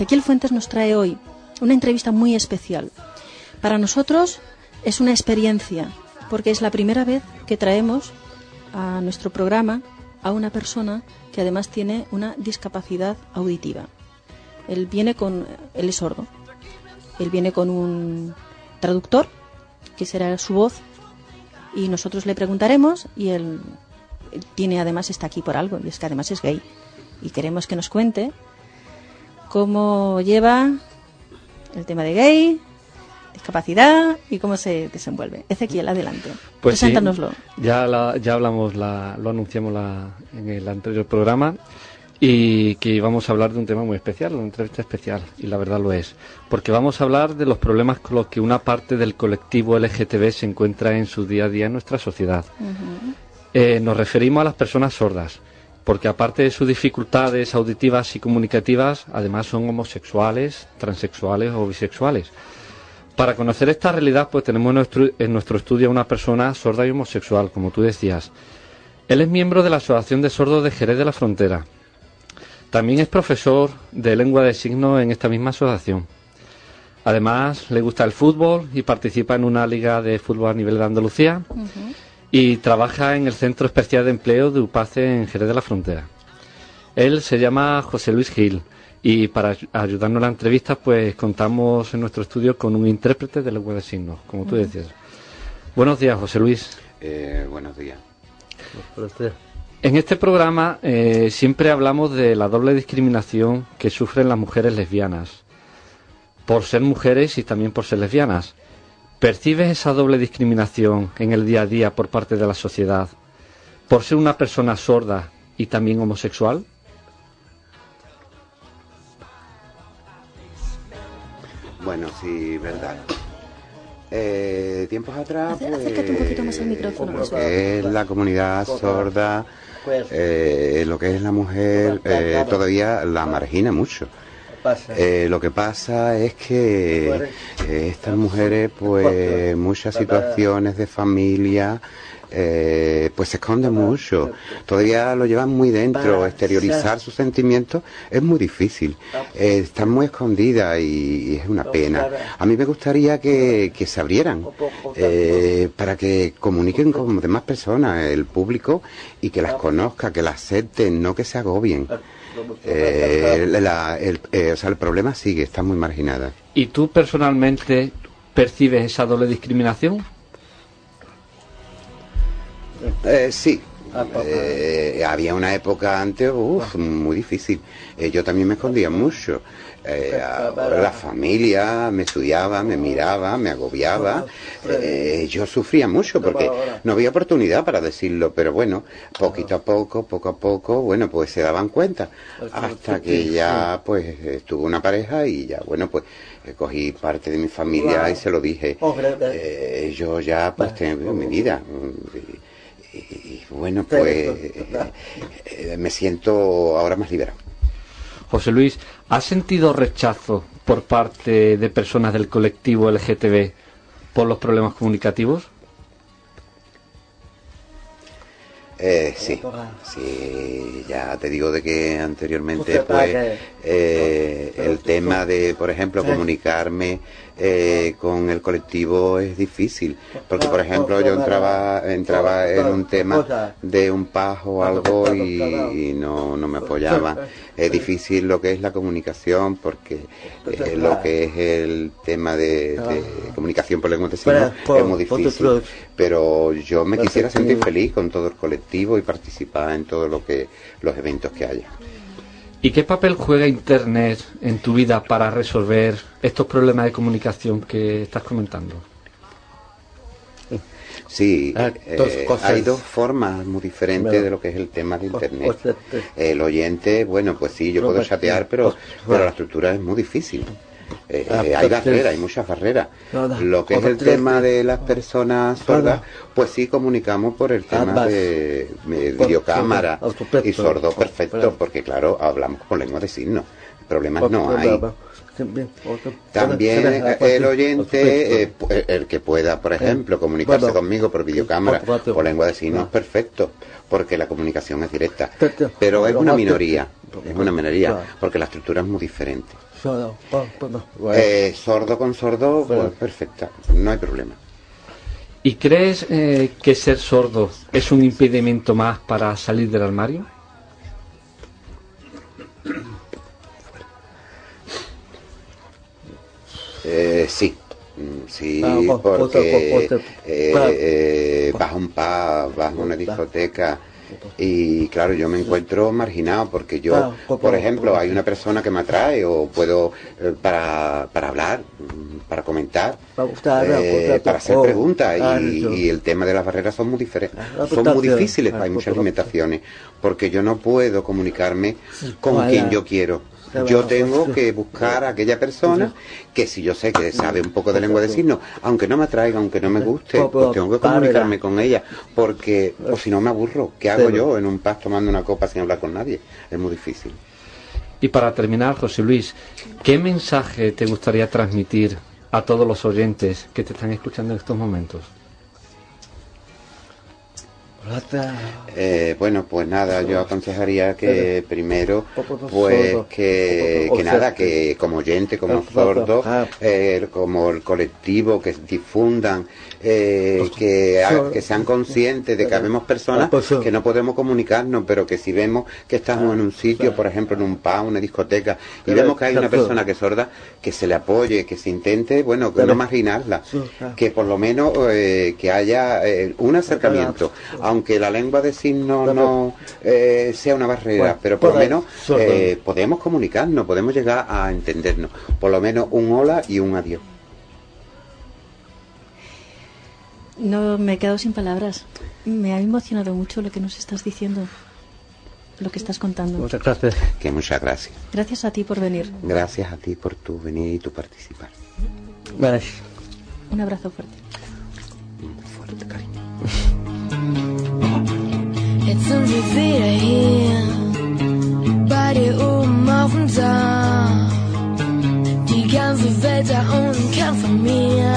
Ezequiel Fuentes nos trae hoy una entrevista muy especial. Para nosotros es una experiencia, porque es la primera vez que traemos a nuestro programa a una persona que además tiene una discapacidad auditiva. Él viene con, él es sordo. Él viene con un traductor, que será su voz, y nosotros le preguntaremos y él, tiene además está aquí por algo, y es que además es gay. Y queremos que nos cuente cómo lleva el tema de gay, discapacidad y cómo se desenvuelve. Ezequiel, adelante. Pues sí, Preséntanoslo. ya, la- ya hablamos, la, lo anunciamos la- en el anterior programa y que íbamos a hablar de un tema muy especial, una entrevista especial, y la verdad lo es, porque vamos a hablar de los problemas con los que una parte del colectivo LGTB se encuentra en su día a día en nuestra sociedad. Eh, nos referimos a las personas sordas, porque aparte de sus dificultades auditivas y comunicativas, además son homosexuales, transexuales o bisexuales. Para conocer esta realidad, pues tenemos en nuestro, estudio a una persona sorda y homosexual, como tú decías. Él es miembro de la Asociación de Sordos de Jerez de la Frontera. También es profesor de lengua de signos en esta misma asociación. Además, le gusta el fútbol y participa en una liga de fútbol a nivel de Andalucía y trabaja en el Centro Especial de Empleo de UPACE en Jerez de la Frontera. Él se llama José Luis Gil y para ay- ayudarnos en la entrevista pues contamos en nuestro estudio con un intérprete de lengua de signos, como tú decías. Buenos días, José Luis. Eh, buenos días. En este programa eh, siempre hablamos de la doble discriminación que sufren las mujeres lesbianas, por ser mujeres y también por ser lesbianas. ¿Percibes esa doble discriminación en el día a día por parte de la sociedad, por ser una persona sorda y también homosexual? Bueno, sí, verdad. Eh, tiempos atrás, pues, acércate un poquito más al micrófono, lo que es la comunidad sorda, eh, lo que es la mujer, eh, todavía la margina mucho. Eh, lo que pasa es que eh, estas mujeres, pues, muchas situaciones de familia, eh, pues se esconden mucho. Todavía lo llevan muy dentro. Exteriorizar sus sentimientos es muy difícil. Eh, están muy escondidas y, y es una pena. A mí me gustaría que, que se abrieran eh, para que comuniquen con demás personas, el público, y que las conozca, que las acepten, no que se agobien. Eh, la- el, eh, o sea, el problema sigue, está muy marginada. ¿Y tú personalmente percibes esa doble discriminación? Eh, sí. Eh, había una época antes, uf, muy difícil. Eh, yo también me escondía mucho. Eh, ahora la familia me estudiaba, me miraba, me agobiaba. Yo sufría mucho porque no había oportunidad para decirlo, pero bueno, poquito a poco, poco a poco, bueno, pues se daban cuenta. Hasta que ya, pues, estuve una pareja y ya, bueno, pues, cogí parte de mi familia y se lo dije. Yo ya, pues, tengo mi vida. Bueno, pues eh, eh, me siento ahora más liberado. José Luis, ¿has sentido rechazo por parte de personas del colectivo LGTB por los problemas comunicativos? Eh, sí, sí, ya te digo de que anteriormente pues eh, el tema de, por ejemplo, comunicarme eh, con el colectivo es difícil, porque por ejemplo yo entraba entraba en un tema de un paz o algo y, y no, no me apoyaban. Es difícil lo que es la comunicación, porque eh, lo que es el tema de, de comunicación por lengua de signos es muy difícil. Pero yo me quisiera sentir feliz con todo el colectivo y participar en todo lo que los eventos que haya. ¿Y qué papel juega Internet en tu vida para resolver estos problemas de comunicación que estás comentando? Sí, Ah, eh, hay dos formas muy diferentes de lo que es el tema de Internet. El oyente, bueno, pues sí, yo puedo chatear, no, pero, pues, pero la estructura es muy difícil. Eh, Ah, eh, hay barreras, hay muchas barreras. Lo que es el tema de las personas sordas, pues sí comunicamos por el tema de, videocámara y sordo perfecto, por- porque claro, hablamos con lengua de signos. Problemas no hay. También, eh, el oyente, eh, el que pueda, por ejemplo, comunicarse conmigo por videocámara o lengua de signos, no. perfecto, porque la comunicación es directa. Pero- es una minoría, es una minoría, porque la estructura es muy diferente. Sordo, oh. Eh, sordo con sordo, pues perfecta, no hay problema. ¿Y crees eh, que ser sordo es un impedimento más para salir del armario? Eh, sí, Mm, sí, Ah, po- po- porque po- po- eh, eh, vas a un pub, vas a una discoteca y claro, yo me encuentro marginado porque yo, po- por po- ejemplo, hay una persona que me atrae o puedo eh, para, para hablar, para comentar, Pa- usted, eh, para hacer oh, preguntas y, y el tema de las barreras son muy diferentes, Ah, son muy difíciles, ah, hay muchas limitaciones porque yo no puedo comunicarme con quien yo quiero. Yo pues, tengo que buscar a aquella persona que si yo sé que sabe un poco de lengua de signos, aunque no me atraiga, aunque no me guste, Pues, pues tengo que comunicarme con ella, porque o si no me aburro. ¿Qué hago yo en un pub tomando una copa sin hablar con nadie? Es muy difícil. Y para terminar, José Luis, ¿qué mensaje te gustaría transmitir a todos los oyentes que te están escuchando en estos momentos? Eh, bueno, pues nada, yo aconsejaría que primero, pues que, nada, que como oyente, como Ah, sordo, ah. eh, como el colectivo, que difundan, eh, que, sordo. que sean conscientes de que habemos personas Ah, pues, que no podemos comunicarnos, pero que si vemos que estamos en un sitio, por ejemplo, en un pub, una discoteca, y vemos que hay una persona que es sorda, que se le apoye, que se intente, bueno, que no marginarla, ah. que por lo menos eh, que haya eh, un acercamiento, aunque la lengua de signos no eh, sea una barrera, Bueno, pero por lo menos eh, podemos comunicarnos, podemos llegar a entendernos, por lo menos un hola y un adiós. No me he quedado sin palabras. Me ha emocionado mucho lo que nos estás diciendo, lo que estás contando. Muchas gracias. Que muchas gracias. Gracias a ti por venir. Gracias a ti por tu venir y tu participar. Vale. Un abrazo fuerte. Un fuerte cariño. Sind wir wieder hier, bei dir oben auf dem Dach. Die ganze Welt da unten kann von mir